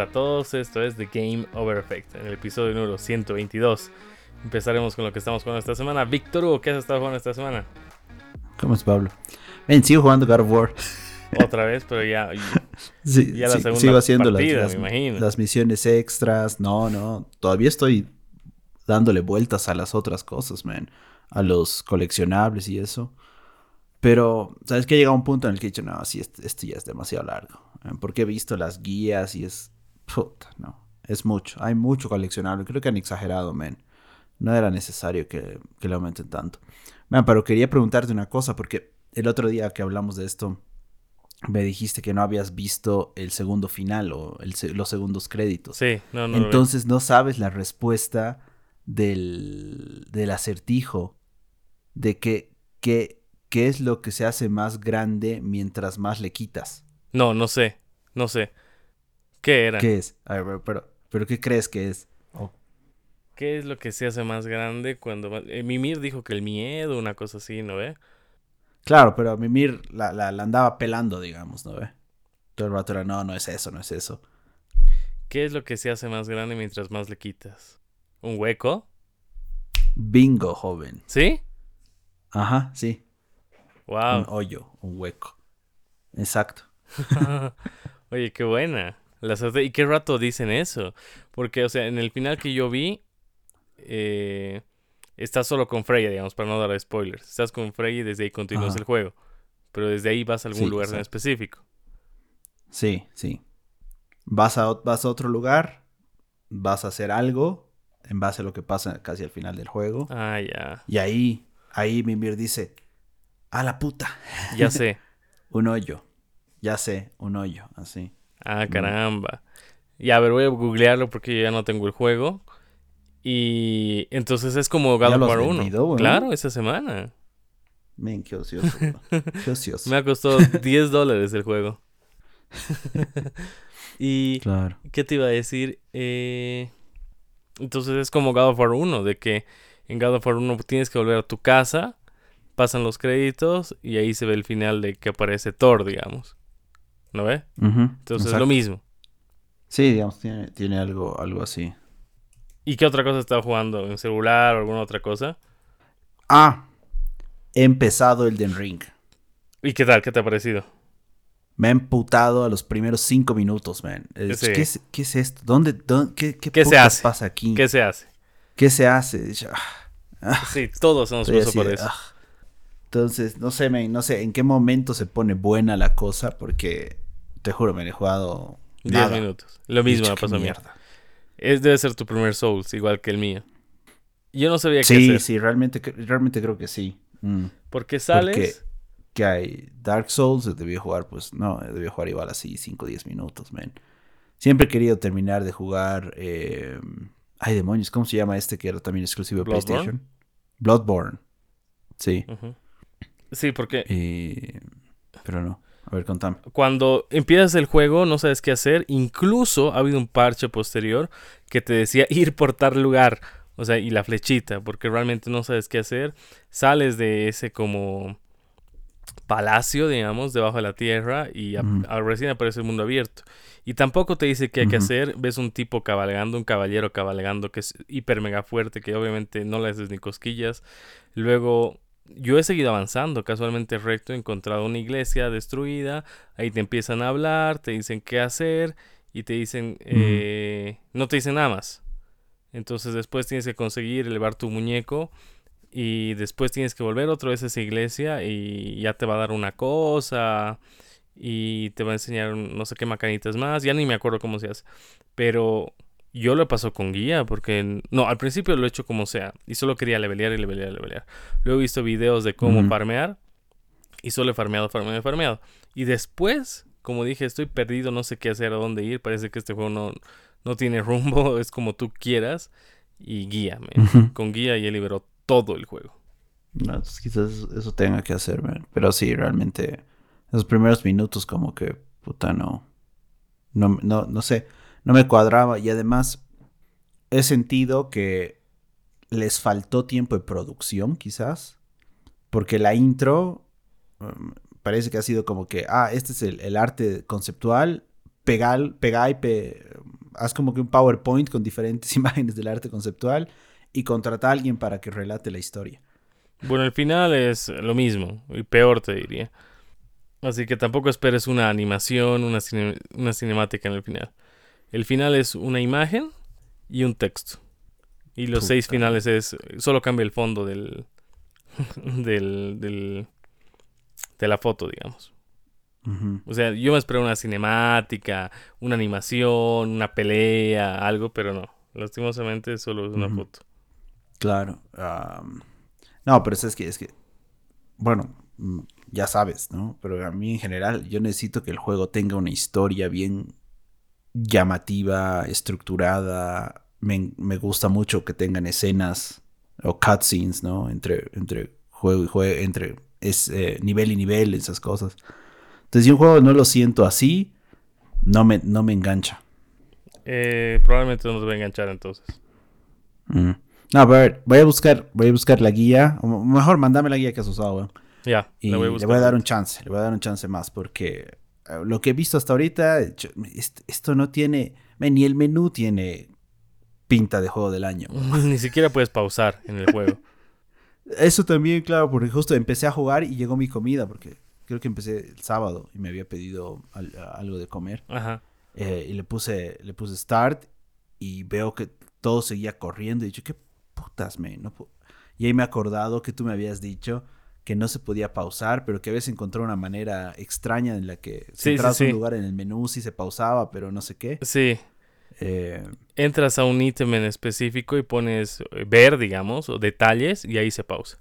Hola a todos, esto es The Game Over Effect, en el episodio número 122. Empezaremos con lo que estamos jugando esta semana. Víctor Hugo, ¿qué has estado jugando esta semana? ¿Cómo es Pablo? Ven, sigo jugando God of War. Otra vez, pero ya, Sí, ya la sí, segunda sigo haciendo las- partida, las, me imagino. las misiones extras. No, no. Todavía estoy dándole vueltas a las otras cosas, man. A los coleccionables y eso. Pero, ¿sabes que Llega un punto en el que he dicho, no, sí, esto, esto ya es demasiado largo. Porque he visto las guías y es. Puta, no. Es mucho. Hay mucho coleccionable. Creo que han exagerado, man. No era necesario que, que le aumenten tanto. Man, pero quería preguntarte una cosa, porque el otro día que hablamos de esto, me dijiste que no habías visto el segundo final o el los segundos créditos. Sí, no, no. Entonces no sabes la respuesta del, del acertijo de que, que, qué es lo que se hace más grande mientras más le quitas. No, no sé, no sé. ¿Qué era? ¿Qué es? A ver, pero, pero, ¿qué crees que es? ¿Qué es lo que se hace más grande cuando... eh, Mimir dijo que el miedo, una cosa así, ¿no ve? Claro, pero Mimir la, la, la andaba pelando, digamos, ¿no ve? Todo el rato era, no, no es eso, no es eso. ¿Qué es lo que se hace más grande mientras más le quitas? ¿Un hueco? Bingo, joven. ¿Sí? Ajá, sí. Wow. Un hoyo, un hueco. Exacto. Oye, qué buena. ¿Y qué rato dicen eso? Porque, o sea, en el final que yo vi, eh, estás solo con Freya, digamos, para no dar spoilers. Estás con Freya y desde ahí continúas Ajá. el juego. Pero desde ahí vas a algún Sí, lugar en específico. Sí, sí. Vas a, vas a otro lugar, vas a hacer algo en base a lo que pasa casi al final del juego. Ah, ya. Y ahí, ahí Mimir dice, a la puta, Ya sé. un hoyo. Ya sé, un hoyo, así. Ah, caramba. Ya, a ver, voy a googlearlo porque yo ya no tengo el juego. Y entonces es como God ¿Ya of War 1. vendido, weón? Claro, esta semana. Men, qué ocioso. qué ocioso. Me ha costado 10 dólares el juego. y Claro. ¿Qué te iba a decir? Eh, entonces es como God of War 1, de que en God of War 1 tienes que volver a tu casa, pasan los créditos y ahí se ve el final de que aparece Thor, digamos. ¿No ve? Entonces es lo mismo. Sí, digamos, tiene, tiene algo, algo así. ¿Y qué otra cosa estás jugando? ¿En celular o alguna otra cosa? Ah, he empezado el Den Ring. ¿Y qué tal? ¿Qué te ha parecido? Me ha emputado a los primeros cinco minutos, man. Sí. ¿qué, es, qué es esto? ¿Dónde, dónde- qué, qué, ¿Qué se hace? pasa aquí? ¿Qué se hace? ¿Qué se hace? Ah, Sí, todos hemos pasado por eso. ah. Entonces, no sé, man, no sé en qué momento se pone buena la cosa, porque te juro, me he jugado 10 nada. minutos. Lo mismo me qué pasó a mí. mierda. Es, debe ser tu primer Souls, igual que el mío. Yo no sabía qué Sí, hacer. sí, realmente, cre- realmente creo que sí. Mm. Porque sales... que hay Dark Souls, debí jugar, pues no, debí jugar igual así 5 o 10 minutos, man. Siempre he querido terminar de jugar. eh, ay, demonios, ¿cómo se llama este que era también exclusivo de. PlayStation? Bloodborne. Sí. Ujú. Sí, porque pero no. A ver, contame. cuando empiezas el juego no sabes qué hacer. Incluso ha habido un parche posterior que te decía ir por tal lugar. O sea, y la flechita, porque realmente no sabes qué hacer. Sales de ese como palacio, digamos, debajo de la tierra y a- a- recién aparece el mundo abierto. Y tampoco te dice qué hay que hacer. Ves un tipo cabalgando, un caballero cabalgando que es hiper mega fuerte, que obviamente no le haces ni cosquillas. Luego, yo he seguido avanzando, casualmente recto, he encontrado una iglesia destruida. Ahí te empiezan a hablar, te dicen qué hacer y te dicen, eh, no te dicen nada más. Entonces después tienes que conseguir elevar tu muñeco y después tienes que volver otra vez a esa iglesia y ya te va a dar una cosa y te va a enseñar no sé qué macanitas más, ya ni me acuerdo cómo se hace, pero yo lo paso con guía porque no, al principio lo he hecho como sea y solo quería levelear y levelear y levelear. Luego he visto videos de cómo farmear y solo he farmeado, farmeado, farmeado. Y después, como dije, estoy perdido, no sé qué hacer, a dónde ir, parece que este juego no, no tiene rumbo, es como tú quieras y guíame. Ujú. Con guía ya liberó todo el juego. No, pues quizás eso tenga que hacer, man. Pero sí, realmente, esos primeros minutos como que, puta, no, no, no, no sé, no me cuadraba. Y además, he sentido que les faltó tiempo de producción, quizás. Porque la intro mm, parece que ha sido como que, ah, este es el, arte conceptual, pegar, pegar y pe- haz como que un PowerPoint con diferentes imágenes del arte conceptual y contrata a alguien para que relate la historia. Bueno, el final es lo mismo, y peor te diría. Así que tampoco esperes una animación, una, una cinemática en el final. El final es una imagen y un texto. Y los seis finales es. Solo cambia el fondo del. del, del. de la foto, digamos. O sea, yo me esperé una cinemática, una animación, una pelea, algo, pero no. Lastimosamente solo es una foto. Claro. no, pero es es que, es que, bueno, mm, ya sabes, ¿no? Pero a mí en general, yo necesito que el juego tenga una historia bien llamativa, estructurada. Me, me gusta mucho que tengan escenas o cutscenes, ¿no? Entre, entre juego y juego, entre es, eh, nivel y nivel, esas cosas. Entonces, si un juego no lo siento así, no me, no me engancha. Eh, probablemente no te va a enganchar entonces. Mm. No, a ver, voy a buscar, voy a buscar la guía. O mejor, mandame la guía que has usado, weón. Ya, Y la voy a le voy a dar un chance, le voy a dar un chance más porque lo que he visto hasta ahorita, yo- est- esto no tiene, ni el menú tiene pinta de juego del año. Ni siquiera puedes pausar en el juego. Eso también, claro, porque justo empecé a jugar y llegó mi comida, porque creo que empecé el sábado y me había pedido al- algo de comer. Ajá. Eh, y le puse, le puse start y veo que todo seguía corriendo. Y dicho, ¿qué putas, man? No pu-". y ahí me he acordado que tú me habías dicho que no se podía pausar, pero que habías encontrado una manera extraña en la que si Sí, sí, entrabas a sí. un lugar en el menú sí se pausaba, pero no sé qué. Sí, Eh, entras a un ítem en específico y pones eh, ver, digamos, o detalles y ahí se pausa.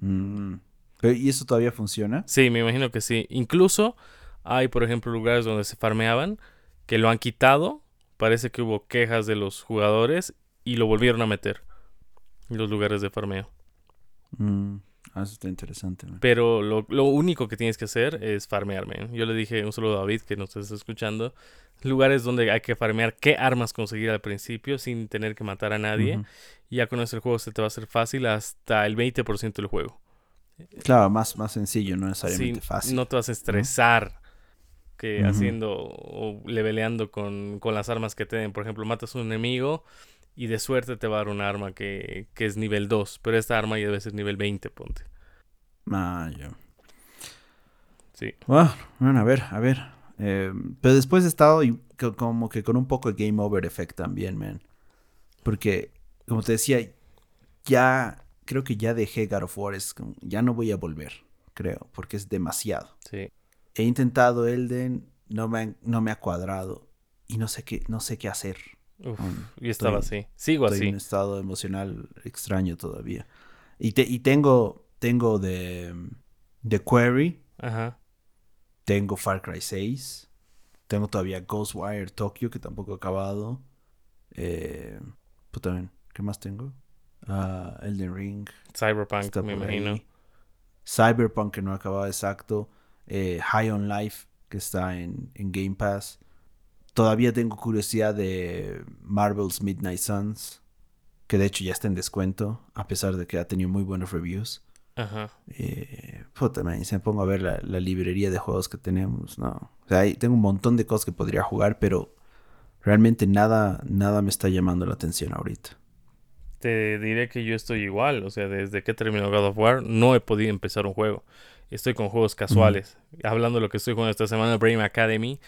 mm, ¿Y eso todavía funciona? Sí, me imagino que sí. Incluso hay, por ejemplo, lugares donde se farmeaban que lo han quitado. Parece que hubo quejas de los jugadores y lo volvieron a meter. Los lugares de farmeo. Mm, ah, eso está interesante. man. Pero lo, lo único que tienes que hacer es farmear, man. Yo le dije un saludo a David que nos está escuchando. Lugares donde hay que farmear qué armas conseguir al principio sin tener que matar a nadie. Y ya con el juego se te va a hacer fácil hasta el 20% del juego. Claro, más, más sencillo, no necesariamente Sí, fácil. No te vas a estresar que haciendo o leveleando con, con las armas que te den. Por ejemplo, matas a un enemigo y de suerte te va a dar un arma que, que es nivel 2. Pero esta arma ya debe ser nivel 20, ponte. Ah, ya. Sí. Bueno, bueno, a ver, a ver. Eh, pero después he estado como que con un poco de game over effect también, man. Porque, como te decía, ya creo que ya dejé God of War. es como- ya no voy a volver, creo, porque es demasiado. Sí. He intentado Elden, no me, no me ha cuadrado y no sé qué, no sé qué hacer. Uf, yo estaba estoy- así. Sigo Estoy en así. un estado emocional extraño todavía. Y, te- y tengo, tengo de, de Query, Ajá. tengo Far Cry 6. Tengo todavía Ghostwire Tokyo, que tampoco he acabado. Eh, puta, ven, ¿qué más tengo? Ah, Elden Ring. Cyberpunk, me imagino. ahí. Cyberpunk, que no he acabado exacto. Eh, High on Life, que está en, en Game Pass. Todavía tengo curiosidad de Marvel's Midnight Suns, que de hecho ya está en descuento, a pesar de que ha tenido muy buenos reviews. Ajá. Eh, puta, man, si me pongo a ver la, la librería de juegos que tenemos, no. O sea, ahí tengo un montón de cosas que podría jugar, pero realmente nada, nada me está llamando la atención ahorita. Te diré que yo estoy igual. O sea, desde que terminó God of War, no he podido empezar un juego. Estoy con juegos casuales. Hablando de lo que estoy jugando esta semana, Brain Academy,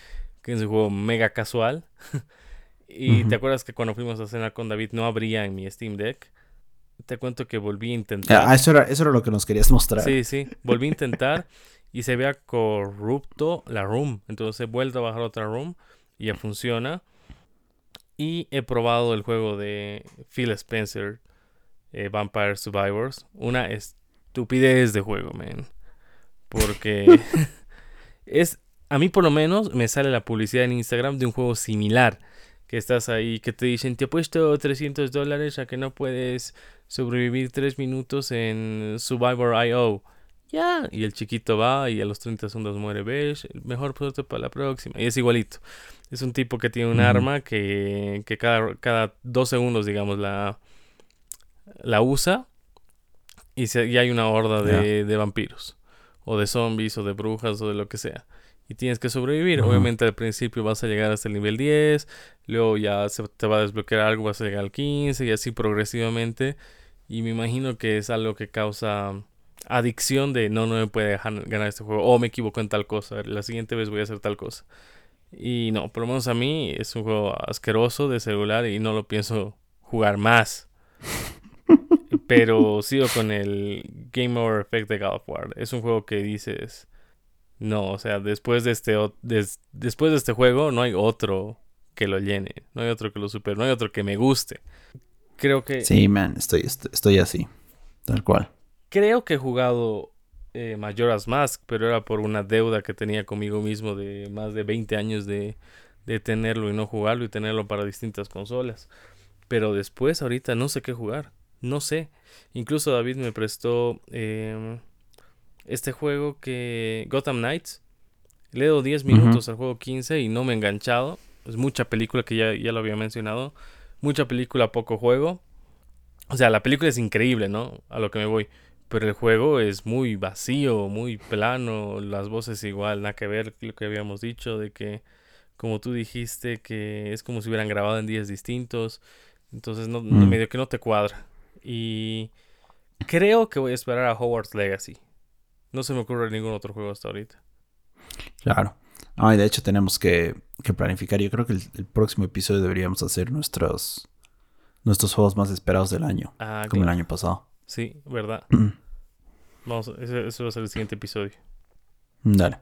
que es un juego mega casual. y te acuerdas que cuando fuimos a cenar con David no abría en mi Steam Deck. Te cuento que volví a intentar. Ah, eso era, eso era lo que nos querías mostrar. Sí, sí. Volví a intentar y se vea corrupto la room. Entonces he vuelto a bajar otra room y ya funciona. Y he probado el juego de Phil Spencer, eh, Vampire Survivors. Una estupidez de juego, man. Porque es, a mí por lo menos me sale la publicidad en Instagram de un juego similar. Que estás ahí, que te dicen, te he puesto 300 dólares a que no puedes sobrevivir 3 minutos en Survivor.io. Ya, y el chiquito va y a los 30 segundos muere. ¿Ves? Mejor puesto para la próxima. Y es igualito. Es un tipo que tiene un arma que, que cada, cada dos segundos, digamos, la, la usa. Y, se, y hay una horda de, de vampiros. O de zombies, o de brujas, o de lo que sea. Y tienes que sobrevivir. Obviamente al principio vas a llegar hasta el nivel 10, luego ya se te va a desbloquear algo, vas a llegar al 15 y así progresivamente. Y me imagino que es algo que causa adicción de no, no me puede dejar ganar este juego o me equivoco en tal cosa, la siguiente vez voy a hacer tal cosa. Y no, por lo menos a mí es un juego asqueroso de celular y no lo pienso jugar más. Pero sigo con el Game Over Effect de God of War. Es un juego que dices, no, o sea, después de este después de este juego no hay otro que lo llene, no hay otro que lo supere, no hay otro que me guste. Creo que Sí, man, estoy estoy, así, tal cual. Creo que he jugado eh, Majora's Mask, pero era por una deuda que tenía conmigo mismo de más de 20 años de, de tenerlo y no jugarlo y tenerlo para distintas consolas. Pero después, ahorita, no sé qué jugar. No sé. Incluso David me prestó em, este juego que. Gotham Knights. Le doy 10 minutos al juego 15 y no me he enganchado. Es mucha película que ya, ya lo había mencionado. Mucha película, poco juego. O sea, la película es increíble, ¿no? A lo que me voy. Pero el juego es muy vacío, muy plano. Las voces igual, nada que ver lo que habíamos dicho. De que, como tú dijiste, que es como si hubieran grabado en días distintos. Entonces, no, mm. medio que no te cuadra. Y creo que voy a esperar a Hogwarts Legacy. No se me ocurre ningún otro juego hasta ahorita. Claro. Ay, de hecho tenemos que, planificar. Yo creo que el, próximo episodio deberíamos hacer nuestros, nuestros juegos más esperados del año. Ah, como el año pasado. Sí, verdad. Vamos, eso, va a ser el siguiente episodio. Dale.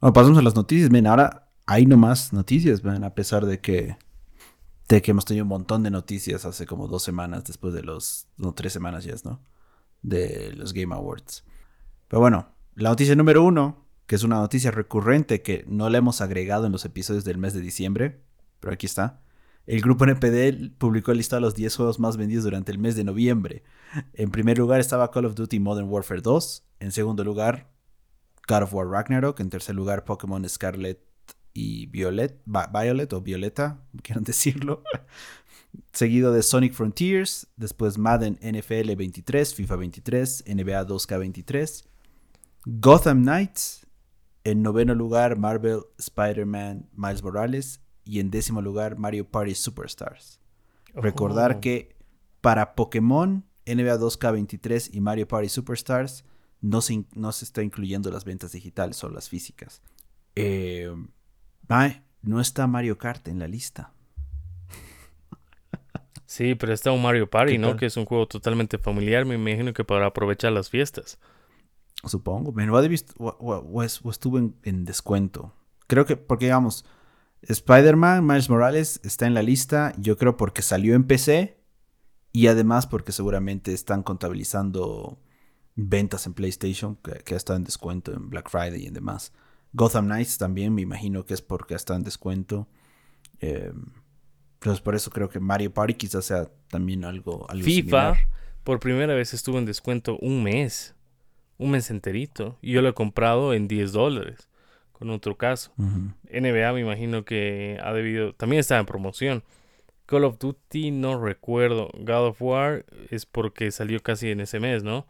Bueno, pasamos a las noticias. Ven, ahora hay nomás noticias, ven, a pesar de que que hemos tenido un montón de noticias hace como dos semanas después de los, no, tres semanas ya, ¿no? De los Game Awards. Pero bueno, la noticia número uno, que es una noticia recurrente que no la hemos agregado en los episodios del mes de diciembre, pero aquí está. El grupo NPD publicó el listado de los 10 juegos más vendidos durante el mes de noviembre. En primer lugar estaba Call of Duty Modern Warfare 2. En segundo lugar, God of War Ragnarok. En tercer lugar, Pokémon Scarlet y Violet, Violet o Violeta, quieran decirlo. Seguido de Sonic Frontiers, después Madden NFL 23, FIFA 23, NBA 2K23, Gotham Knights, en noveno lugar Marvel Spider-Man Miles Morales y en décimo lugar Mario Party Superstars. Recordar oh. que para Pokémon, NBA 2K23 y Mario Party Superstars no se, no se está incluyendo las ventas digitales o las físicas. Eh, no está Mario Kart en la lista. Sí, pero está un Mario Party, ¿no? Que es un juego totalmente familiar, me imagino que para aprovechar las fiestas. Supongo. Me lo visto o, estuvo en, descuento. Creo que, porque digamos, Spider-Man, Miles Morales está en la lista, yo creo porque salió en PC y además porque seguramente están contabilizando ventas en PlayStation, que, que ha estado en descuento en Black Friday y demás. Gotham Knights también, me imagino que es porque está en descuento. Eh, pues por eso creo que Mario Party quizás sea también algo, algo FIFA por primera vez estuvo en descuento un mes. Un mes enterito. Y yo lo he comprado en 10 dólares. Con otro caso. NBA me imagino que ha debido... También está en promoción. Call of Duty no recuerdo. God of War es porque salió casi en ese mes, ¿no?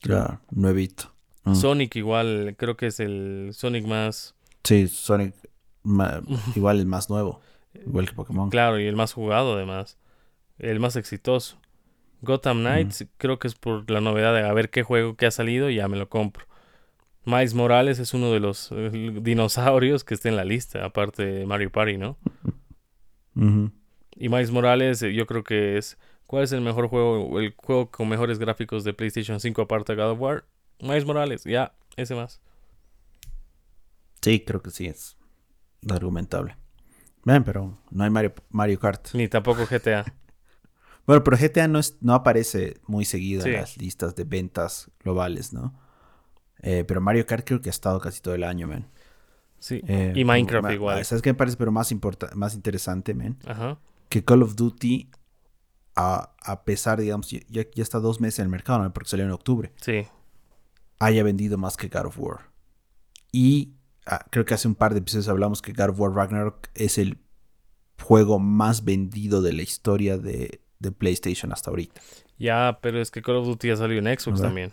Claro, nuevito. Mm. Sonic igual, creo que es el Sonic más... Sí, Sonic igual el más nuevo, igual que Pokémon. Claro, y el más jugado además, el más exitoso. Gotham Knights creo que es por la novedad de a ver qué juego que ha salido y ya me lo compro. Miles Morales es uno de los eh, dinosaurios que está en la lista, aparte de Mario Party, ¿no? Y Miles Morales eh, yo creo que es... ¿Cuál es el mejor juego, el juego con mejores gráficos de PlayStation 5 aparte de God of War? Miles Morales, ya, ese más. Sí, creo que sí es argumentable. Ven, pero no hay Mario, Mario Kart. Ni tampoco GTA. Bueno, pero GTA no, es, no aparece muy seguido en las listas de ventas globales, ¿no? Eh, pero Mario Kart creo que ha estado casi todo el año, man. Sí. Eh, y Minecraft igual. ¿Sabes qué me parece pero más, más interesante, man? Ajá. Que Call of Duty, a, a pesar, digamos, ya, ya, está dos meses en el mercado, ¿no? Porque salió en octubre. Sí haya vendido más que God of War. Y ah, creo que hace un par de episodios hablamos que God of War Ragnarok es el juego más vendido de la historia de, PlayStation hasta ahorita. Ya, pero es que Call of Duty ya salió en Xbox también.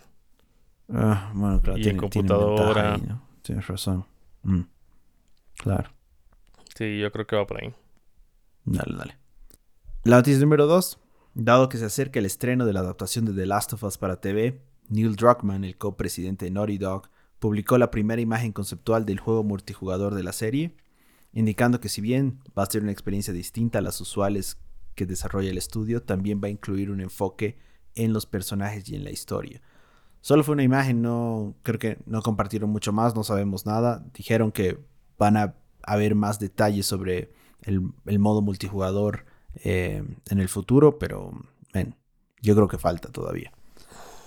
Ah, bueno, claro. Y en computadora. Tienes razón. Mm. Claro. Sí, yo creo que va por ahí. Dale, dale. La noticia número 2. Dado que se acerca el estreno de la adaptación de The Last of Us para TV, Neil Druckmann, el copresidente de Naughty Dog, publicó la primera imagen conceptual del juego multijugador de la serie, indicando que si bien va a ser una experiencia distinta a las usuales que desarrolla el estudio, también va a incluir un enfoque en los personajes y en la historia. Solo fue una imagen, no creo que no compartieron mucho más, no sabemos nada. Dijeron que van a haber más detalles sobre el, modo multijugador eh, en el futuro, pero yo creo que falta todavía.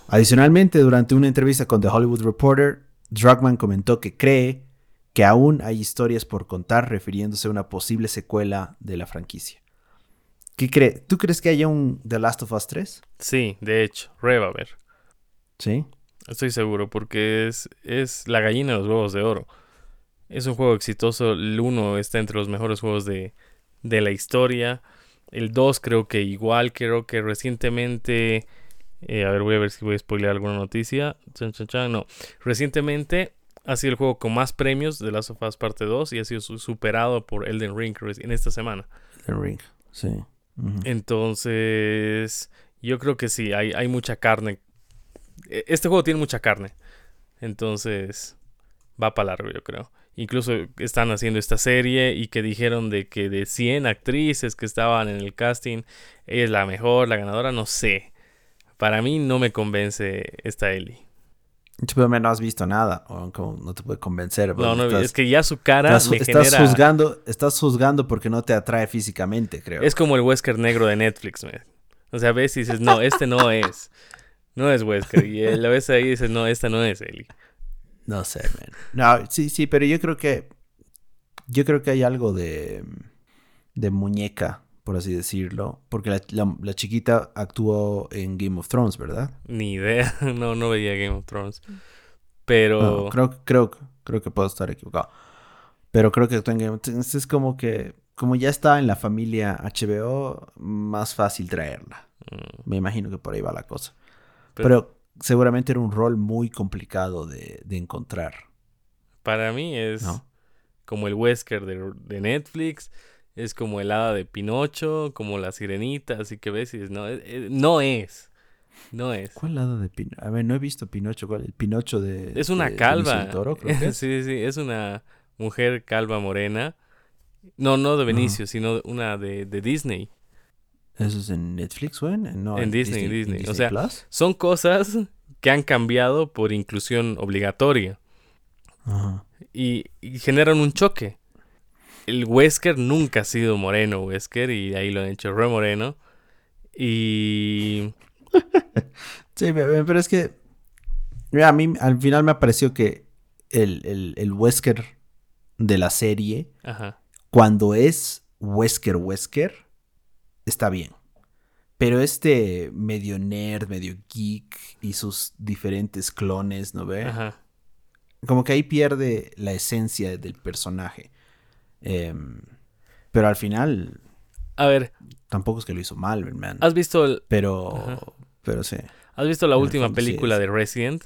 Adicionalmente, durante una entrevista con The Hollywood Reporter, Druckmann comentó que cree que aún hay historias por contar refiriéndose a una posible secuela de la franquicia. ¿Qué cree? ¿Tú crees que haya un The Last of Us 3? Sí, de hecho, re va a haber. ¿Sí? Estoy seguro, porque es, es la gallina de los huevos de oro. Es un juego exitoso. El 1 está entre los mejores juegos de, de la historia. El 2 creo que igual, creo que recientemente... Eh, a ver, voy a ver si voy a spoiler alguna noticia. No. Recientemente ha sido el juego con más premios de Last of Us Parte 2 y ha sido superado por Elden Ring en esta semana. Elden Ring, sí. Entonces, yo creo que sí, hay, hay mucha carne. E, este juego tiene mucha carne. Entonces, va para largo, yo creo. Incluso están haciendo esta serie y que dijeron de que de 100 actrices que estaban en el casting, ella es la mejor, la ganadora, no sé. Para mí no me convence esta Ellie. Pero no has visto nada, o no te puede convencer. No, no, es que ya su cara estás, estás juzgando, estás juzgando porque no te atrae físicamente, creo. Es como el Wesker negro de Netflix, man. O sea, ves y dices, no, este no es. No es Wesker. Y la ves ahí y dices, no, esta no es Ellie. No sé, man. No, sí, sí, pero yo creo que. Yo creo que hay algo de. de muñeca, por así decirlo. Porque la, chiquita actuó en Game of Thrones, ¿verdad? Ni idea. No, no veía Game of Thrones. Pero. creo, creo, creo que puedo estar equivocado. Pero creo que actuó en Game of Thrones. Es como que. Como ya está en la familia HBO, más fácil traerla. Mm. Me imagino que por ahí va la cosa. pero seguramente era un rol muy complicado de, encontrar. Para mí es como el Wesker de, Netflix, es como el hada de Pinocho, como la sirenita, así que ves y dices, no, eh, no es. No es. ¿Cuál hada de Pinocho? A ver, no he visto Pinocho. ¿Cuál? El Pinocho de. Es una calva. sí, sí, es una mujer calva morena. No, no de Benicio, sino una de, de Disney. ¿Eso es en Netflix o en, no, en, Disney, Disney, o sea, son cosas que han cambiado por inclusión obligatoria. Y, generan un choque. El Wesker nunca ha sido moreno, Wesker, y ahí lo han hecho re moreno. Y. sí, pero es que. A mí al final me pareció que el, el, el Wesker de la serie, cuando es Wesker Wesker, está bien. Pero este medio nerd, medio geek y sus diferentes clones, ¿no ve? Ajá. Como que ahí pierde la esencia del personaje. Em, pero al final. A ver. Tampoco es que lo hizo mal, man. ¿Has visto el. Pero. Pero sí. ¿Has visto la última película de Resident?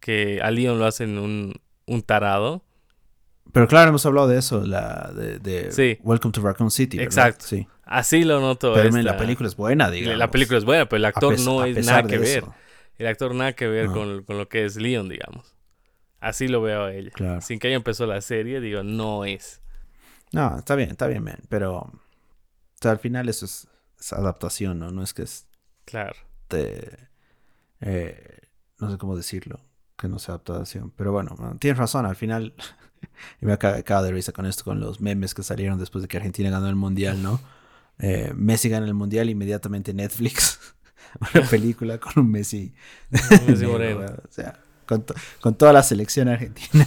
Que a Leon lo hacen un, un tarado. Pero claro, hemos hablado de eso, la de, Welcome to Raccoon City. Exacto. Sí. Así lo noto. Pero la película es buena, digamos. La película es buena, pero el actor no es nada que ver. El actor nada que ver con, lo que es Leon, digamos. Así lo veo a ella. Claro. Sin que haya empezó la serie, digo, no es. No, está bien, está bien, man. Pero o sea, al final eso es, adaptación, ¿no? No es que es... Claro. Eh, no sé cómo decirlo, que no sea adaptación. Pero bueno, tienes razón, al final... y me acabo de risa con esto, con los memes que salieron después de que Argentina ganó el Mundial, ¿no? Eh, Messi gana el Mundial, inmediatamente Netflix. Una película con un Messi. Messi Moreno. O sea, con, con, toda la selección argentina.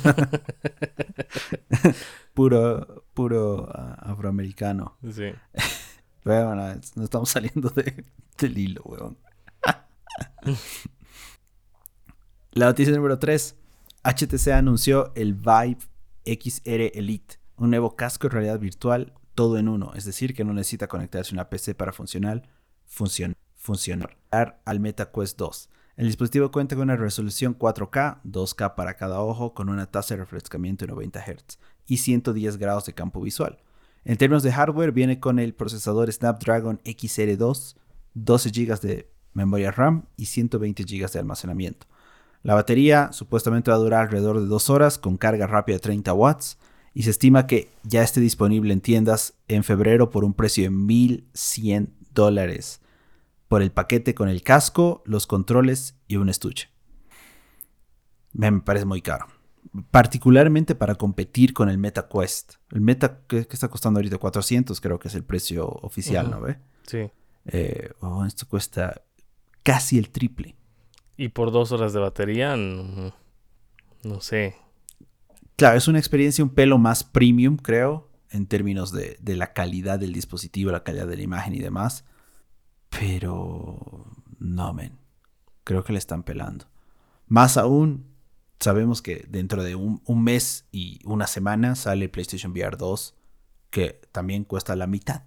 puro, puro uh, afroamericano. Sí. Pero bueno, no estamos saliendo de, del hilo, weón. la noticia número 3. HTC anunció el Vive XR Elite, un nuevo casco de realidad virtual todo en uno, es decir, que no necesita conectarse a una PC para funcionar, funcionar al MetaQuest 2. El dispositivo cuenta con una resolución 4K, 2K para cada ojo, con una tasa de refrescamiento de 90 Hz. Y 110 grados de campo visual. En términos de hardware, viene con el procesador Snapdragon XR2, 12 GB de memoria RAM y 120 GB de almacenamiento. La batería supuestamente va a durar alrededor de 2 horas con carga rápida de 30 watts y se estima que ya esté disponible en tiendas en febrero por un precio de 1.100 dólares por el paquete con el casco, los controles y un estuche. Me parece muy caro. Particularmente para competir con el Meta Quest. El Meta que, está costando ahorita 400 creo que es el precio oficial, ¿no ve? Sí. Eh, oh, esto cuesta casi el triple. Y por dos horas de batería, no, sé. Claro, es una experiencia un pelo más premium, creo, en términos de, la calidad del dispositivo, la calidad de la imagen y demás. Pero no, men. Creo que le están pelando. Más aún, sabemos que dentro de un, mes y una semana sale PlayStation VR 2, que también cuesta la mitad.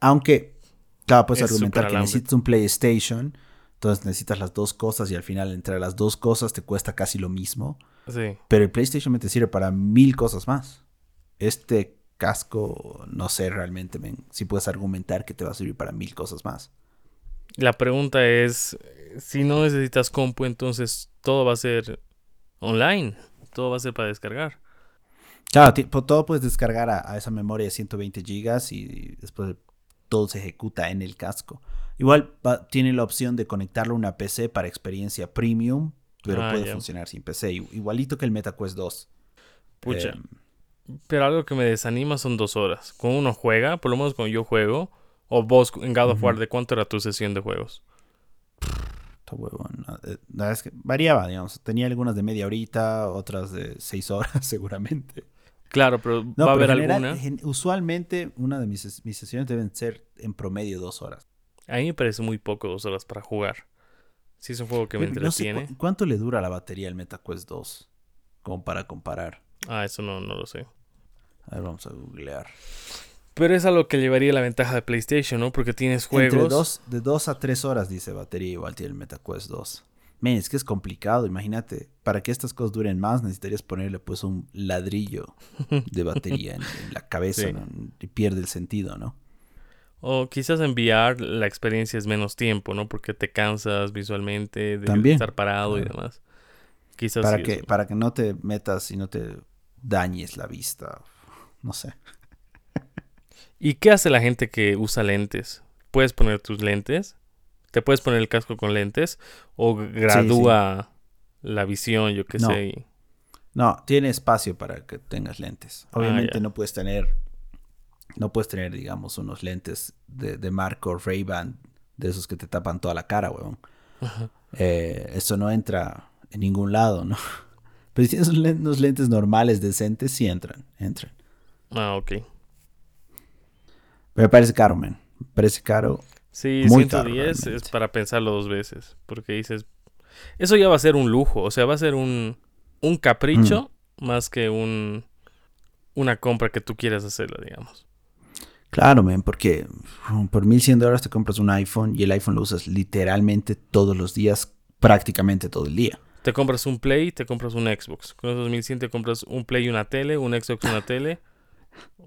Aunque, claro, puedes argumentar que necesitas un PlayStation entonces necesitas las dos cosas y al final entre las dos cosas te cuesta casi lo mismo. Sí. Pero el PlayStation te sirve para mil cosas más. Este casco, no sé realmente si puedes argumentar que te va a servir para mil cosas más. La pregunta es, si no necesitas compu, entonces todo va a ser online. Todo va a ser para descargar. Claro, todo puedes descargar a, a esa memoria de 120 gigas y después todo se ejecuta en el casco. Igual tiene la opción de conectarlo a una PC para experiencia premium, pero ah, puede funcionar sin PC. Igualito que el MetaQuest 2. Pucha. Em, pero algo que me desanima son dos horas. Cuando uno juega, por lo menos cuando yo juego, o vos en God of War, ¿de cuánto era tu sesión de juegos? Eh, la verdad es que variaba, digamos. Tenía algunas de media horita, otras de seis horas, seguramente. Claro, pero va a haber alguna. Usualmente, una de mis, mis sesiones deben ser en promedio dos horas. A mí me parece muy poco dos horas para jugar. Si es un juego que me entretiene. ¿Cuánto le dura la batería el MetaQuest 2? Como para comparar. Ah, eso no, no lo sé. A ver, vamos a googlear. Pero es algo que llevaría la ventaja de PlayStation, ¿no? Porque tienes juegos. Entre dos, de 2 a 3 horas, dice batería, igual tiene el MetaQuest 2. Men, es que es complicado, imagínate. Para que estas cosas duren más, necesitarías ponerle pues un ladrillo de batería en, la cabeza y pierde el sentido, ¿no? O quizás enviar la experiencia es menos tiempo, ¿no? Porque te cansas visualmente de estar parado y demás. Quizás para que para que no te metas y no te dañes la vista. No sé. ¿Y qué hace la gente que usa lentes? ¿Puedes poner tus lentes? ¿Te puedes poner el casco con lentes? ¿O gradúa la visión, yo qué sé? No, tiene espacio para que tengas lentes. Ah, Obviamente no puedes tener no puedes tener, digamos, unos lentes de, de Marco Ray-Ban de esos que te tapan toda la cara, weón. Eh, eso no entra en ningún lado, ¿no? Pero si tienes unos lentes normales, decentes, sí entran, entran. Ah, ok. Pero me parece caro, man. Me parece caro. Sí, muy 110 es para pensarlo dos veces. Porque dices, eso ya va a ser un lujo. O sea, va a ser un, un capricho mm. más que un, una compra que tú quieras hacerla, digamos. Claro, men, porque por 1100 dólares te compras un iPhone y el iPhone lo usas literalmente todos los días, prácticamente todo el día. Te compras un Play, te compras un Xbox. Con esos 1100 te compras un Play y una tele, un Xbox y una tele.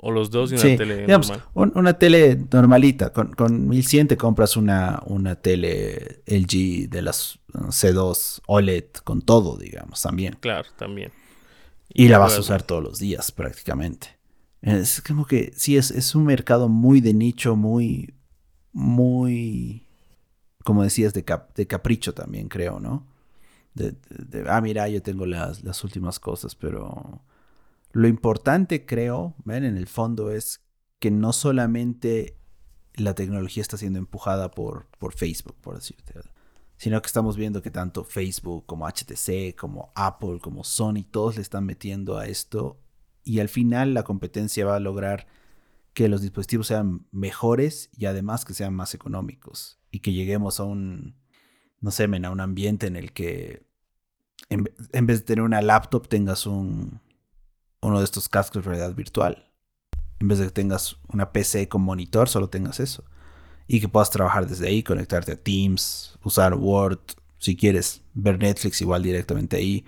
O los dos y una tele normal. una tele normalita. Con, con 1100 te compras una, una tele LG de las C2 OLED con todo, digamos, también. Claro, también. Y, la vas a usar todos los días prácticamente. Es como que sí, es, es un mercado muy de nicho, muy, muy, como decías, de, de capricho también, creo, ¿no? De, ah, mira, yo tengo las, las últimas cosas, pero lo importante, creo, ven, en el fondo es que no solamente la tecnología está siendo empujada por, Facebook, por decirte, sino que estamos viendo que tanto Facebook como HTC, como Apple, como Sony, todos le están metiendo a esto y al final la competencia va a lograr que los dispositivos sean mejores y además que sean más económicos y que lleguemos a un, no sé, a un ambiente en el que en, vez de tener una laptop tengas un, uno de estos cascos de realidad virtual. En vez de que tengas una PC con monitor, solo tengas eso. Y que puedas trabajar desde ahí, conectarte a Teams, usar Word, si quieres ver Netflix igual directamente ahí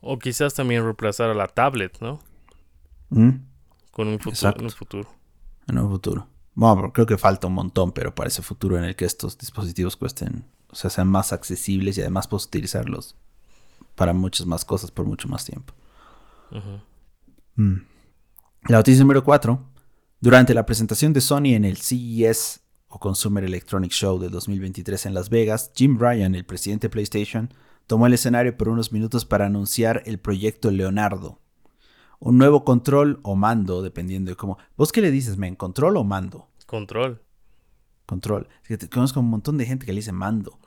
O quizás también reemplazar a la tablet, ¿no? ¿Mm? Con un futuro, en un futuro. En un futuro. Bueno, creo que falta un montón, pero para ese futuro en el que estos dispositivos cuesten, o sea, sean más accesibles y además puedes utilizarlos para muchas más cosas por mucho más tiempo. Mm. La noticia número 4. Durante la presentación de Sony en el CES o Consumer Electronics Show de 2023 en Las Vegas, Jim Ryan, el presidente de PlayStation, tomó el escenario por unos minutos para anunciar el proyecto Leonardo. Un nuevo control o mando, dependiendo de cómo. ¿Vos qué le dices, men? ¿Control o mando? Control. Control. Es que te- conozco un montón de gente que le dice mando.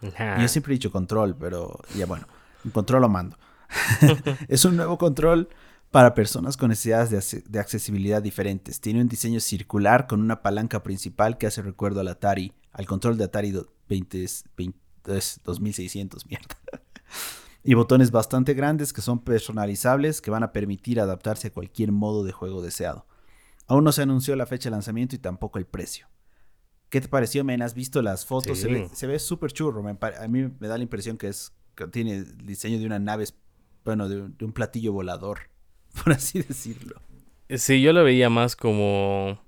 Yo siempre he dicho control, pero ya bueno, un control o mando. es un nuevo control para personas con necesidades de, accesibilidad diferentes. Tiene un diseño circular con una palanca principal que hace recuerdo al Atari, al control de Atari do- 20, 20 es 2600, mierda. y botones bastante grandes que son personalizables que van a permitir adaptarse a cualquier modo de juego deseado. Aún no se anunció la fecha de lanzamiento y tampoco el precio. ¿Qué te pareció, men? ¿Has visto las fotos? Se ve, se ve súper churro. A mí me da la impresión que es que tiene el diseño de una nave, bueno, de, un- de un platillo volador, por así decirlo. Sí, yo lo veía más como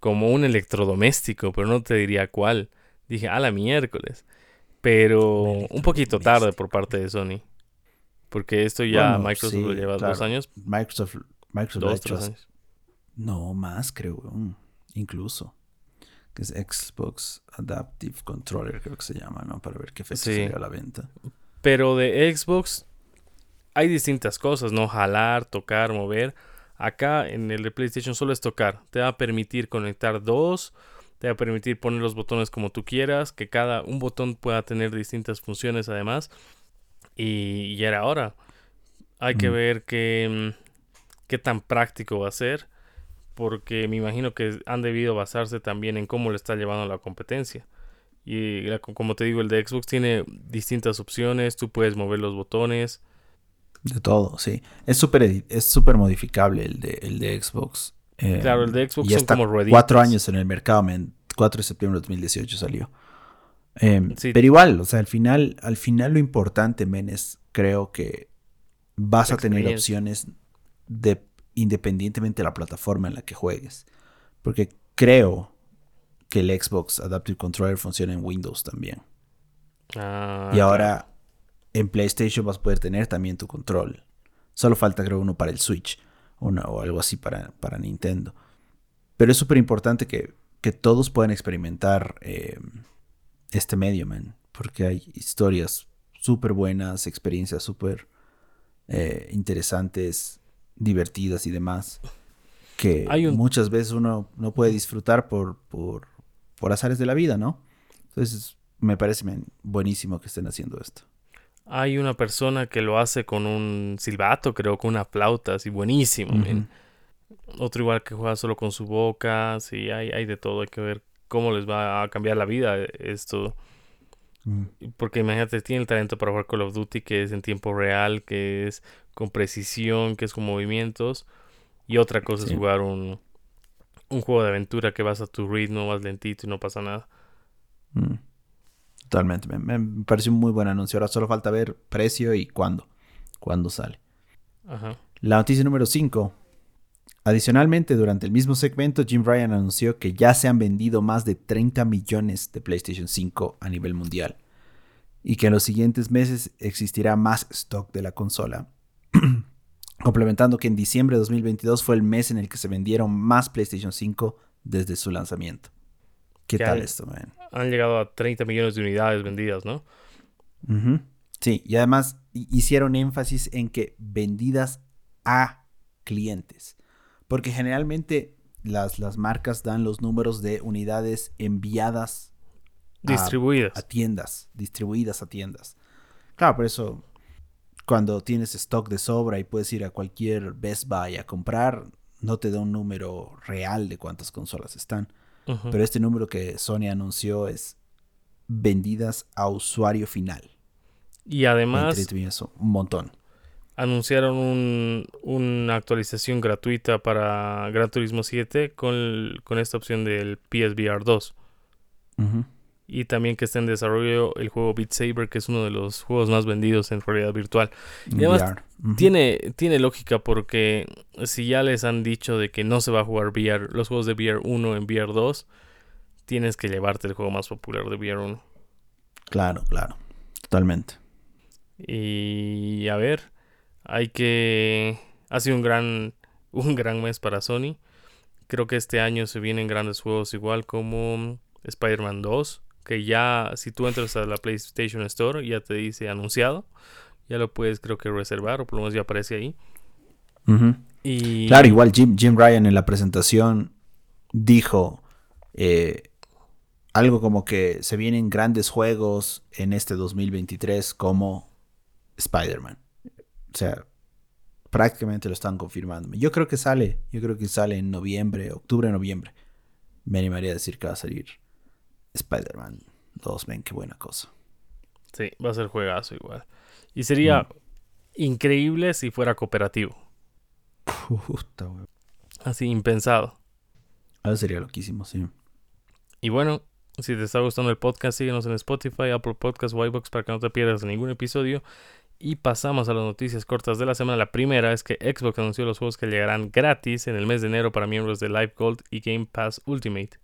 como un electrodoméstico, pero no te diría cuál. Dije, a la miércoles. Pero Un poquito tarde por parte de Sony. Porque esto ya Bueno, Microsoft sí, lo lleva claro. dos años, Microsoft, Microsoft dos, tres años. No, más creo, incluso. Que es Xbox Adaptive Controller, creo que se llama, ¿no? Para ver qué fecha Sí. a la venta. Pero de Xbox hay distintas cosas, ¿no? Jalar, tocar, mover. Acá en el de PlayStation solo es tocar. Te va a permitir conectar dos. Te va a permitir poner los botones como tú quieras. Que cada un botón pueda tener distintas funciones además. Y ya era hora. Hay que Mm. ver qué, mm, qué tan práctico va a ser. Porque me imagino que han debido basarse también en cómo le está llevando la competencia. Y la- como te digo, el de Xbox tiene distintas opciones. Tú puedes mover los botones. De todo, sí. Es súper es súper modificable el de, el de Xbox. Eh, Claro, el de Xbox ya son está como rueditas. cuatro años en el mercado, men. 4 de septiembre de 2018 salió. Eh, Sí. Pero igual, o sea, al final, al final lo importante, men, es creo que vas a tener opciones de independientemente de la plataforma en la que juegues. Porque creo que el Xbox Adaptive Controller funciona en Windows también. Ah, Y ahora en PlayStation vas a poder tener también tu control. Solo falta creo uno para el Switch uno, o algo así para, para Nintendo. Pero es súper importante que, que todos puedan experimentar eh, este medio, man. Porque hay historias súper buenas, experiencias súper eh, interesantes, divertidas y demás. Que Hay un- muchas veces uno no puede disfrutar por, por, por azares de la vida, ¿no? Entonces me parece man, buenísimo que estén haciendo esto. Hay una persona que lo hace con un silbato, creo, con una flauta, así buenísimo. men. Otro igual que juega solo con su boca, sí, hay, hay de todo, hay que ver cómo les va a cambiar la vida eh, esto. Mm. Porque imagínate, tiene el talento para jugar Call of Duty, que es en tiempo real, que es con precisión, que es con movimientos. Y otra cosa Sí. es jugar un, un juego de aventura que vas a tu ritmo, vas lentito y no pasa nada. Mm. Totalmente. Me, me- pareció un muy buen anuncio. Ahora solo falta ver precio y cuándo. Cuándo sale. Ajá. La noticia número 5. Adicionalmente, durante el mismo segmento, Jim Ryan anunció que ya se han vendido más de 30 millones de PlayStation 5 a nivel mundial y que en los siguientes meses existirá más stock de la consola. Complementando que en diciembre de 2022 fue el mes en el que se vendieron más PlayStation 5 desde su lanzamiento. ¿Qué ¿Qué tal hay? esto, man? Han llegado a 30 millones de unidades vendidas, ¿no? Sí, y además hi- hicieron énfasis en que vendidas a clientes. Porque generalmente las, las marcas dan los números de unidades enviadas a- Distribuidas. a tiendas, distribuidas a tiendas. Claro, por eso cuando tienes stock de sobra y puedes ir a cualquier Best Buy a comprar, no te da un número real de cuántas consolas están. Pero este número que Sony anunció es vendidas a usuario final. Y además 23 millones, un montón. anunciaron un- una actualización gratuita para Gran Turismo 7 con, con esta opción del PSVR 2. Ujú. Y también que está en desarrollo el juego Beat Saber, que es uno de los juegos más vendidos en realidad virtual. Y además tiene, tiene lógica porque si ya les han dicho de que no se va a jugar VR, los juegos de VR 1 en VR 2, tienes que llevarte el juego más popular de VR 1. Claro, claro, totalmente. Y a ver, hay que... Ha sido un gran, un gran mes para Sony. Creo que este año se vienen grandes juegos igual como Spider-Man 2, que ya si tú entras a la PlayStation Store ya te dice anunciado. Ya lo puedes creo que reservar o por lo menos ya aparece ahí. y... Claro, igual Jim, Jim Ryan en la presentación dijo eh, algo como que se vienen grandes juegos en este 2023 como Spider-Man. O sea, prácticamente lo están confirmando. Yo creo que sale, yo creo que sale en noviembre, octubre, noviembre. Me animaría a decir que va a salir Spider-Man 2, ven, qué buena cosa. Sí, va a ser juegazo igual. Y sería mm. increíble si fuera cooperativo. Puta, Así, impensado. Eso sería loquísimo, sí. Y bueno, si te está gustando el podcast, síguenos en Spotify, Apple Podcasts, Whitebox para que no te pierdas ningún episodio. Y pasamos a las noticias cortas de la semana. La primera es que Xbox anunció los juegos que llegarán gratis en el mes de enero para miembros de Live Gold y Game Pass Ultimate.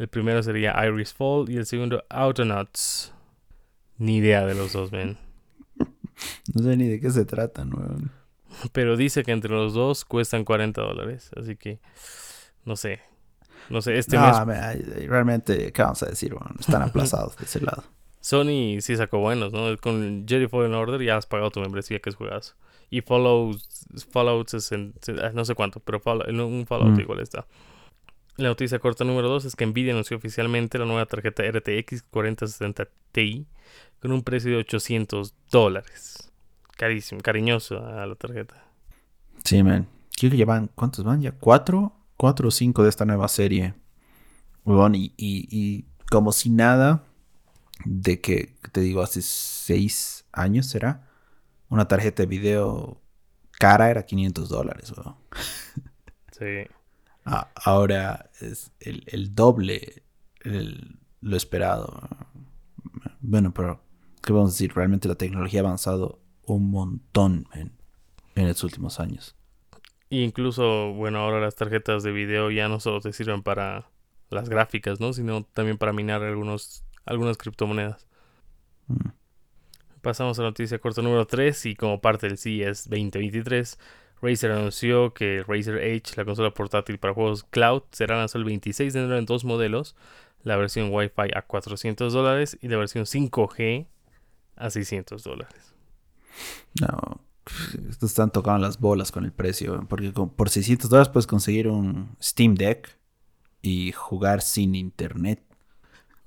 El primero sería Iris Fall y el segundo Autonauts. Ni idea de los dos, ven. No sé ni de qué se trata, ¿no? Pero dice que entre los dos cuestan 40 dólares. Así que, no sé. No sé, este no, mes... realmente, ¿qué vamos a decir? Bueno, están aplazados de ese lado. Sony sí sacó buenos, ¿no? Con Jerry Fallen Order ya has pagado tu membresía, que es juegazo. Y Fallout, Fallout ah, no sé cuánto, pero un Fallout mm. igual está. La noticia corta número 2 es que Nvidia anunció oficialmente la nueva tarjeta RTX 4060 Ti con un precio de 800 dólares. Carísimo, cariñoso a la tarjeta. Sí, man. Creo que llevan, ¿cuántos van? ¿Ya cuatro? 4 o 5 de esta nueva serie. y, y, como si nada, de que te digo, hace 6 años será, una tarjeta de video cara era 500 dólares. Sí. Ahora es el, doble lo esperado. Bueno, pero ¿qué vamos a decir? Realmente la tecnología ha avanzado un montón en, en los últimos años. incluso, bueno, ahora las tarjetas de video ya no solo te sirven para las gráficas, ¿no? Sino también para minar algunos, algunas criptomonedas. Mm. Pasamos a la noticia corta número 3 y como parte del CES 2023, Razer anunció que Razer Edge, la consola portátil para juegos cloud, será lanzada el 26 de enero en dos modelos, la versión Wi-Fi a 400 dólares y la versión 5G a 600 dólares. No, estos están tocando las bolas con el precio, porque por 600 dólares puedes conseguir un Steam Deck y jugar sin internet.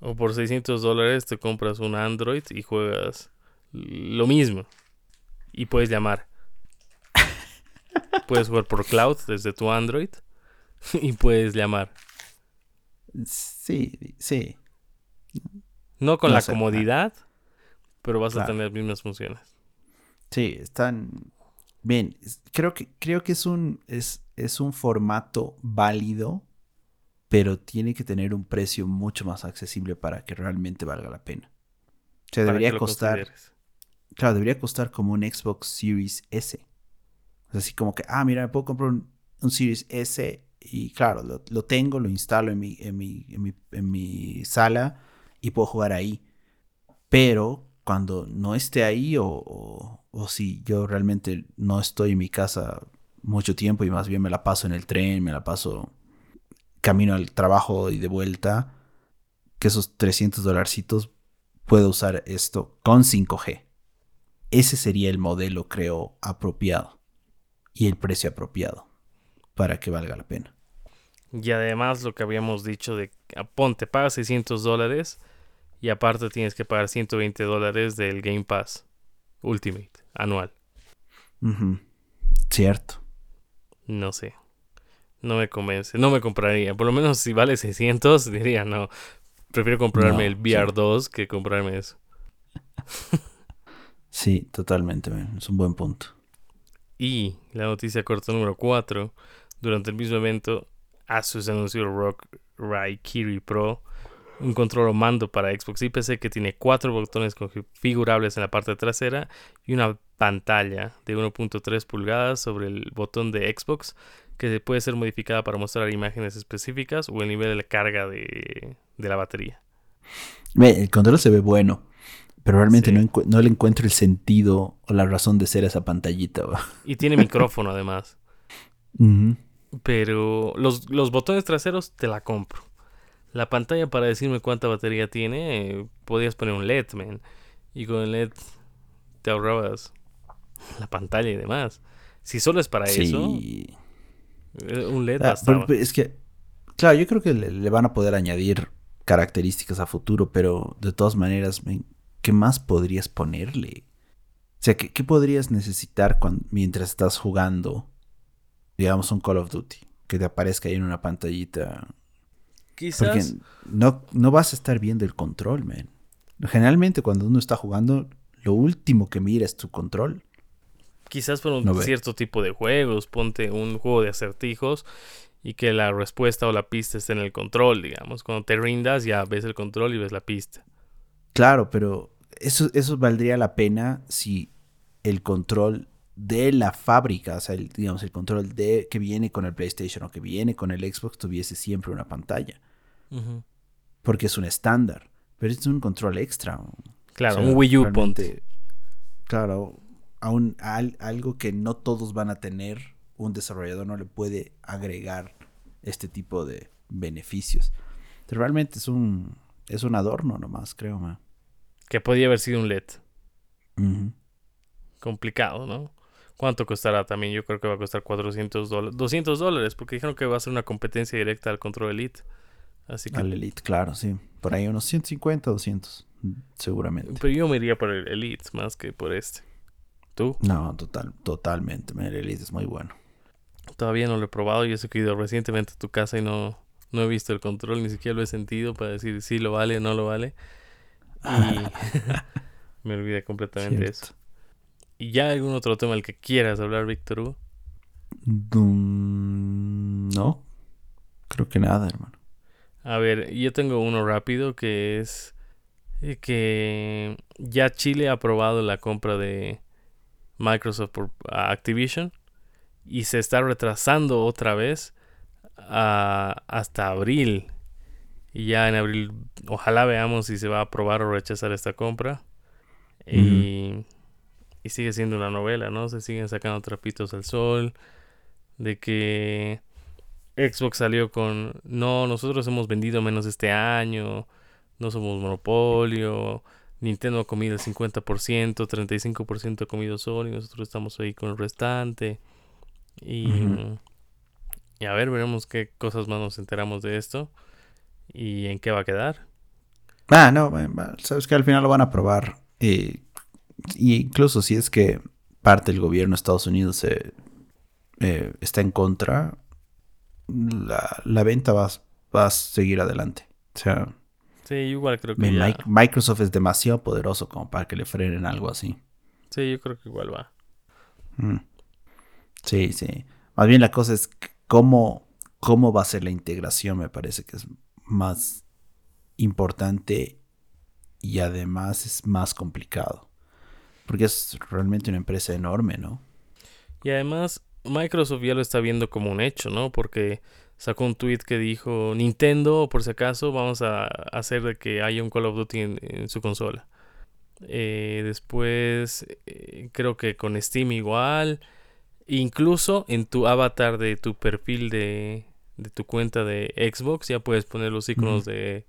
O por 600 dólares te compras un Android y juegas lo mismo. Y puedes llamar. Puedes jugar por cloud desde tu Android y puedes llamar. Sí, sí. No con la comodidad, pero vas a tener las mismas funciones. Sí, están bien. Creo que creo que es un es, es un formato válido, pero tiene que tener un precio mucho más accesible para que realmente valga la pena. O sea, debería costar Claro, debería costar como un Xbox Series S. Así como que, ah, mira, me puedo comprar un, un Series S y claro, lo, tengo, lo instalo en mi, en, mi, en, mi, en mi sala y puedo jugar ahí. Pero cuando no esté ahí o, o, si yo realmente no estoy en mi casa mucho tiempo y más bien me la paso en el tren, me la paso camino al trabajo y de vuelta, que esos 300 dolarcitos puedo usar esto con 5G. Ese sería el modelo, creo, apropiado y el precio apropiado para que valga la pena. Y además lo que habíamos dicho de, ponte, paga 600 dólares y aparte tienes que pagar 120 dólares del Game Pass Ultimate anual. Cierto. No sé. No me convence. No me compraría. Por lo menos si vale 600 diría no. Prefiero comprarme el VR2 que comprarme eso. sí, totalmente. Es un buen punto. Y la noticia corta número 4. Durante el mismo evento, Asus anunció Rock Rai Kiri Pro un control o mando para Xbox y PC que tiene cuatro botones configurables en la parte trasera y una pantalla de 1.3 pulgadas sobre el botón de Xbox que puede ser modificada para mostrar imágenes específicas o el nivel de carga de, la batería. El control se ve bueno, pero realmente no, le encuentro el sentido o la razón de ser esa pantallita. Y tiene micrófono además. Pero los, los botones traseros te la compro. La pantalla para decirme cuánta batería tiene, eh, podías poner un LED, man. Y con el LED te ahorrabas la pantalla y demás. Si solo es para eso, eh, un LED ah, Es que, claro, yo creo que le, van a poder añadir características a futuro, pero de todas maneras, ¿qué más podrías ponerle? O sea, ¿qué, podrías necesitar mientras estás jugando, digamos, un Call of Duty? Que te aparezca ahí en una pantallita Quizás. Porque no, no vas a estar viendo el control, man. Generalmente cuando uno está jugando, lo último que mira es tu control. Quizás por un cierto tipo de juegos, ponte un juego de acertijos y que la respuesta o la pista esté en el control, digamos. Cuando te rindas ya ves el control y ves la pista. Claro, pero eso, eso valdría la pena si el control de la fábrica, o sea, el, digamos, el control de que viene con el PlayStation o que viene con el Xbox tuviese siempre una pantalla. Porque es un estándar. Pero es un control extra. Claro, un Wii U, ponte. Claro, aún algo que no todos van a tener, un desarrollador no le puede agregar este tipo de beneficios. realmente es un, es un adorno nomás, creo, Que podía haber sido un LED. Complicado, ¿no? ¿Cuánto costará también? Yo creo que va a costar 400 dólares. 200 dólares, porque dijeron que va a ser una competencia directa al control Elite. Así que... Al Elite, claro, sí. Por ahí unos 150, 200, seguramente. Pero yo me iría por el Elite más que por este. ¿Tú? No, total, totalmente. El Elite es muy bueno. Todavía no lo he probado. Yo he ido recientemente a tu casa y no, no he visto el control, ni siquiera lo he sentido para decir si lo vale o no lo vale. Y me olvidé completamente de eso. ¿Y ya algún otro tema del que quieras hablar, Víctor Hugo? No, creo que nada, hermano. A ver, yo tengo uno rápido que es eh, que ya Chile ha aprobado la compra de Microsoft por Activision y se está retrasando otra vez hasta abril. Y ya en abril, ojalá veamos si se va a aprobar o rechazar esta compra. Y y sigue siendo una novela, ¿no? Se siguen sacando trapitos al sol. De que Xbox salió con, no, nosotros hemos vendido menos este año. No somos monopolio. Nintendo ha comido el 50%, 35% ha comido Sony. Nosotros estamos ahí con el restante. Y, y a ver, veremos qué cosas más nos enteramos de esto. Y en qué va a quedar. Ah, no, sabes que al final lo van a probar. Y y incluso si es que parte del gobierno de Estados Unidos eh, está en contra, la, venta va, va, a seguir adelante. O sea, sí, igual creo que Microsoft es demasiado poderoso como para que le frenen algo así. Sí, yo creo que igual va. Mm. Sí, sí. Más bien la cosa es cómo, cómo va a ser la integración, me parece que es más importante y además es más complicado. Porque es realmente una empresa enorme, ¿no? Y además, Microsoft ya lo está viendo como un hecho, ¿no? Porque sacó un tweet que dijo, Nintendo, por si acaso, vamos a hacer de que haya un Call of Duty en, su consola. Eh, después, eh, creo que con Steam igual. Incluso en tu avatar de tu perfil de, de tu cuenta de Xbox ya puedes poner los iconos de,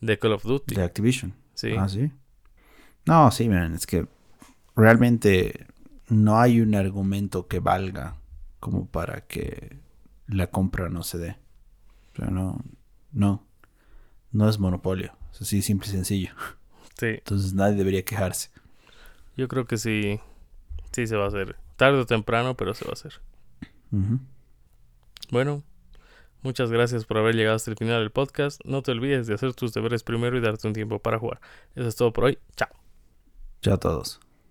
de Call of Duty. De Activision. Sí. Ah, sí. No, sí, miren, es que realmente no hay un argumento que valga como para que la compra no se dé. O sea, no, no, no es monopolio. Es así simple y sencillo. Sí. Entonces nadie debería quejarse. Yo creo que sí, sí se va a hacer. Tarde o temprano, pero se va a hacer. Bueno, muchas gracias por haber llegado hasta el final del podcast. No te olvides de hacer tus deberes primero y darte un tiempo para jugar. Eso es todo por hoy. Chao. Chao a todos.